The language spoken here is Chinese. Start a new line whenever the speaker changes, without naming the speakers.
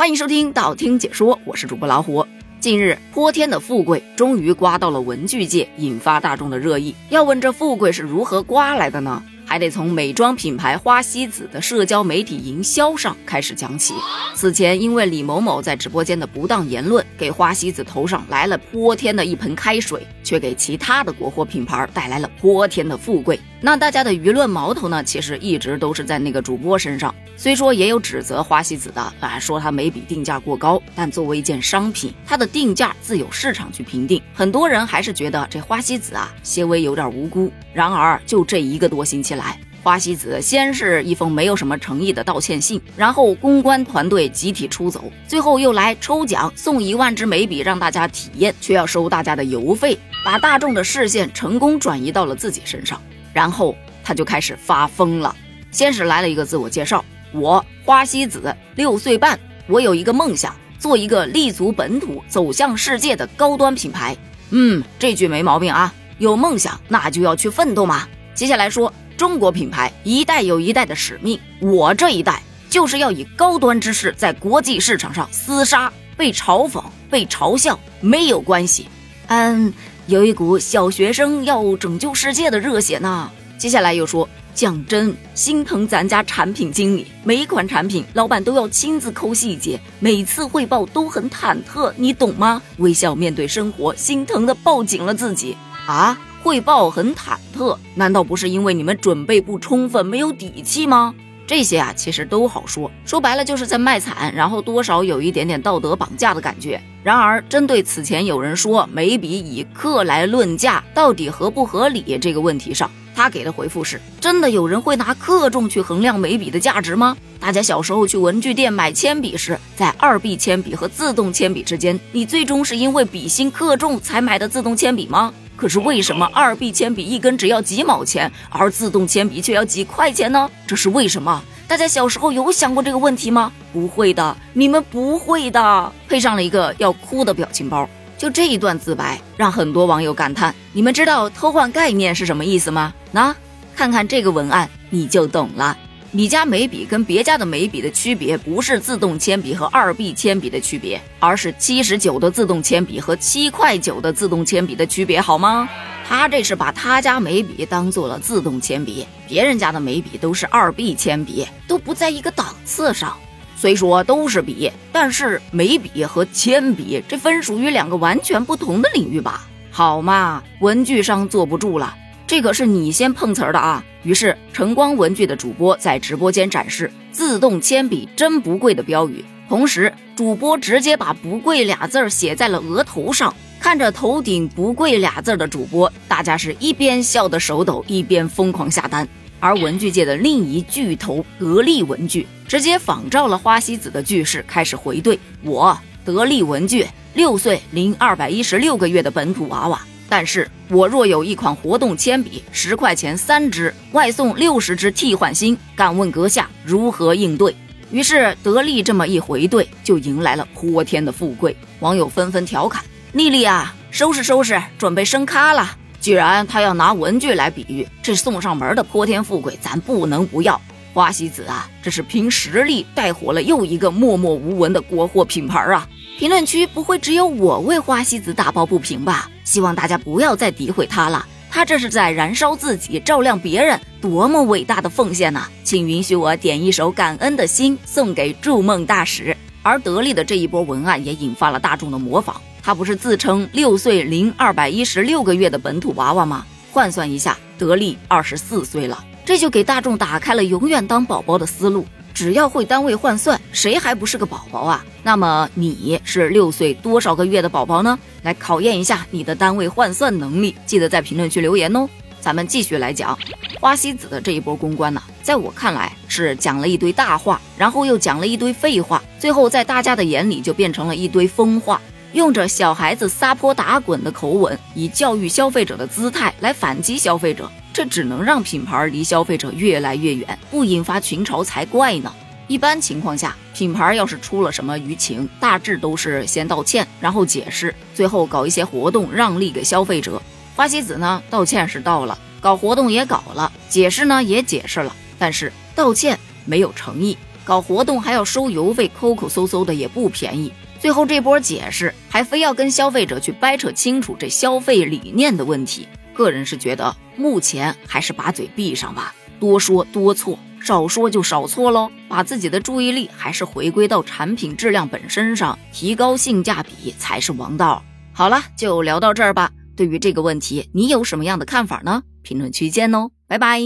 欢迎收听道听解说，我是主播老虎。近日，泼天的富贵终于刮到了文具界，引发大众的热议。要问这富贵是如何刮来的呢？还得从美妆品牌花西子的社交媒体营销上开始讲起。此前，因为李某某在直播间的不当言论，给花西子头上来了泼天的一盆开水，却给其他的国货品牌带来了泼天的富贵。那大家的舆论矛头呢，其实一直都是在那个主播身上。虽说也有指责花西子的，啊，说他眉笔定价过高，但作为一件商品，它的定价自有市场去评定。很多人还是觉得这花西子啊，些微有点无辜。然而，就这一个多星期来，花西子先是一封没有什么诚意的道歉信，然后公关团队集体出走，最后又来抽奖送一万支眉笔让大家体验，却要收大家的邮费，把大众的视线成功转移到了自己身上。然后他就开始发疯了，先是来了一个自我介绍。我花西子六岁半，我有一个梦想，做一个立足本土、走向世界的高端品牌。嗯，这句没毛病啊。有梦想，那就要去奋斗嘛。接下来说，中国品牌一代有一代的使命，我这一代就是要以高端之势在国际市场上厮杀。被嘲讽、被嘲笑没有关系，嗯，有一股小学生要拯救世界的热血呢。接下来又说。讲真，心疼咱家产品经理，每一款产品老板都要亲自抠细节，每次汇报都很忐忑，你懂吗？微笑面对生活，心疼的抱紧了自己啊！汇报很忐忑，难道不是因为你们准备不充分，没有底气吗？这些啊，其实都好说，说白了就是在卖惨，然后多少有一点点道德绑架的感觉。然而，针对此前有人说眉笔以克来论价，到底合不合理这个问题上。他给的回复是：真的有人会拿克重去衡量眉笔的价值吗？大家小时候去文具店买铅笔时，在二 B 铅笔和自动铅笔之间，你最终是因为笔芯克重才买的自动铅笔吗？可是为什么二 B 铅笔一根只要几毛钱，而自动铅笔却要几块钱呢？这是为什么？大家小时候有想过这个问题吗？不会的，你们不会的。配上了一个要哭的表情包。就这一段自白，让很多网友感叹：你们知道偷换概念是什么意思吗？那看看这个文案，你就懂了。你家眉笔跟别家的眉笔的区别，不是自动铅笔和二 B 铅笔的区别，而是七十九的自动铅笔和七块九的自动铅笔的区别，好吗？他这是把他家眉笔当做了自动铅笔，别人家的眉笔都是二 B 铅笔，都不在一个档次上。虽说都是笔，但是眉笔和铅笔这分属于两个完全不同的领域吧？好嘛，文具商坐不住了，这可是你先碰瓷儿的啊！于是晨光文具的主播在直播间展示“自动铅笔真不贵”的标语，同时主播直接把“不贵”俩字儿写在了额头上。看着头顶“不贵”俩字的主播，大家是一边笑得手抖，一边疯狂下单。而文具界的另一巨头得力文具直接仿照了花西子的句式，开始回怼我得力文具六岁零二百一十六个月的本土娃娃，但是我若有一款活动铅笔，十块钱三支，外送六十支替换芯，敢问阁下如何应对？于是得力这么一回怼，就迎来了泼天的富贵，网友纷纷调侃：丽丽啊，收拾收拾，准备升咖了。既然他要拿文具来比喻，这送上门的泼天富贵，咱不能不要。花西子啊，这是凭实力带火了又一个默默无闻的国货品牌啊！评论区不会只有我为花西子打抱不平吧？希望大家不要再诋毁他了，他这是在燃烧自己，照亮别人，多么伟大的奉献呐！请允许我点一首感恩的心送给筑梦大使。而得力的这一波文案也引发了大众的模仿。他不是自称六岁零二百一十六个月的本土娃娃吗？换算一下，得力二十四岁了，这就给大众打开了永远当宝宝的思路。只要会单位换算，谁还不是个宝宝啊？那么你是六岁多少个月的宝宝呢？来考验一下你的单位换算能力，记得在评论区留言哦。咱们继续来讲花西子的这一波公关呢，在我看来是讲了一堆大话，然后又讲了一堆废话，最后在大家的眼里就变成了一堆疯话。用着小孩子撒泼打滚的口吻，以教育消费者的姿态来反击消费者，这只能让品牌离消费者越来越远，不引发群嘲才怪呢。一般情况下，品牌要是出了什么舆情，大致都是先道歉，然后解释，最后搞一些活动让利给消费者。花西子呢，道歉是道了，搞活动也搞了，解释呢也解释了，但是道歉没有诚意。搞活动还要收邮费，抠抠搜搜的也不便宜。最后这波解释还非要跟消费者去掰扯清楚这消费理念的问题。个人是觉得目前还是把嘴闭上吧，多说多错，少说就少错喽。把自己的注意力还是回归到产品质量本身上，提高性价比才是王道。好了，就聊到这儿吧。对于这个问题，你有什么样的看法呢？评论区见哦，拜拜。